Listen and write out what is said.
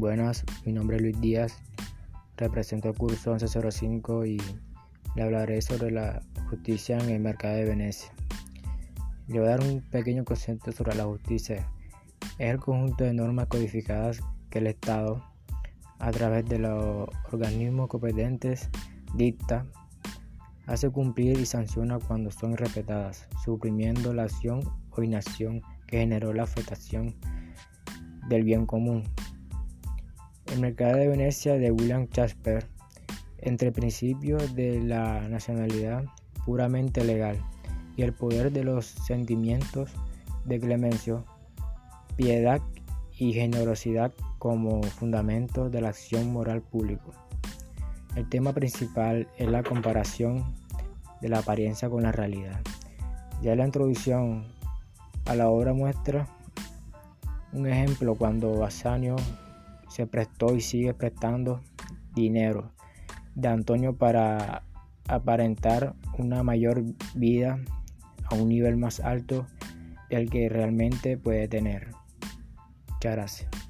Buenas, mi nombre es Luis Díaz, represento el curso 1105 y le hablaré sobre la justicia en el mercado de Venecia. Le voy a dar un pequeño concepto sobre la justicia. Es el conjunto de normas codificadas que el Estado, a través de los organismos competentes, dicta, hace cumplir y sanciona cuando son respetadas, suprimiendo la acción o inacción que generó la afectación del bien común. El mercado de Venecia de William Shakespeare, entre principios de la nacionalidad puramente legal y el poder de los sentimientos de clemencio, piedad y generosidad como fundamento de la acción moral pública. El tema principal es la comparación de la apariencia con la realidad. Ya la introducción a la obra muestra un ejemplo cuando Basanio se prestó y sigue prestando dinero de Antonio para aparentar una mayor vida a un nivel más alto del que realmente puede tener. Muchas gracias.